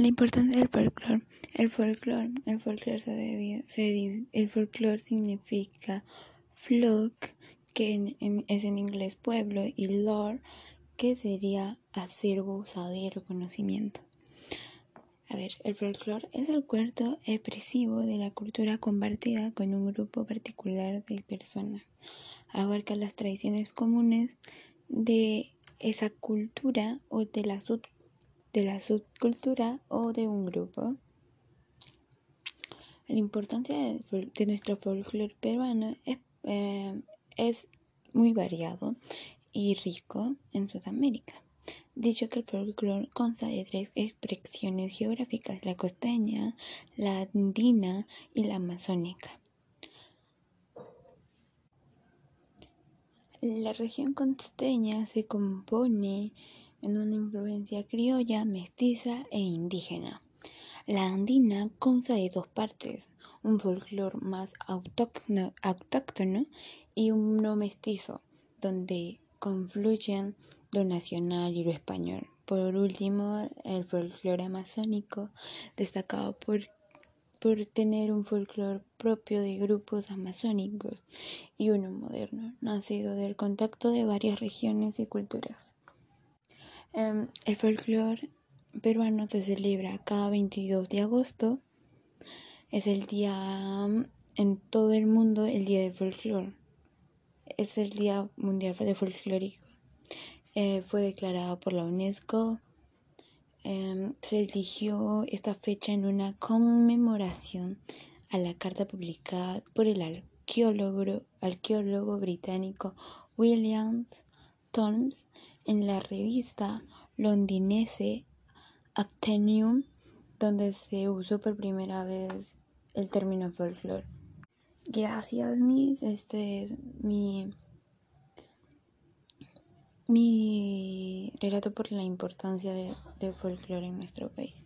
La importancia del folclore. El folclore, el folclore se se, el folclore significa flock, que es en inglés pueblo, y lore, que sería acervo, saber o conocimiento. A ver, el folclore es el cuerpo expresivo de la cultura compartida con un grupo particular de personas. Abarca las tradiciones comunes de esa cultura o de la sub de la subcultura o de un grupo. La importancia de, nuestro folclore peruano es, eh, es muy variado y rico en Sudamérica. Dicho que el folclore consta de tres expresiones geográficas, la costeña, la andina y la amazónica. La región costeña se compone en una influencia criolla, mestiza e indígena. La andina consta de dos partes, un folclore más autóctono, autóctono y uno mestizo, donde confluyen lo nacional y lo español. Por último, el folclore amazónico, destacado por, por tener un folclore propio de grupos amazónicos y uno moderno, nacido del contacto de varias regiones y culturas. Em, el folclore peruano se celebra cada 22 de agosto. Es el día en todo el mundo, el día del folclore. Es el Día Mundial de Folclórico. Eh, fue declarado por la UNESCO. Em, se eligió esta fecha en una conmemoración a la carta publicada por el arqueólogo, arqueólogo británico William Thoms en la revista londinense Athenaeum, donde se usó por primera vez el término folclore. Gracias, mis. Este es mi, mi relato por la importancia del folclore en nuestro país.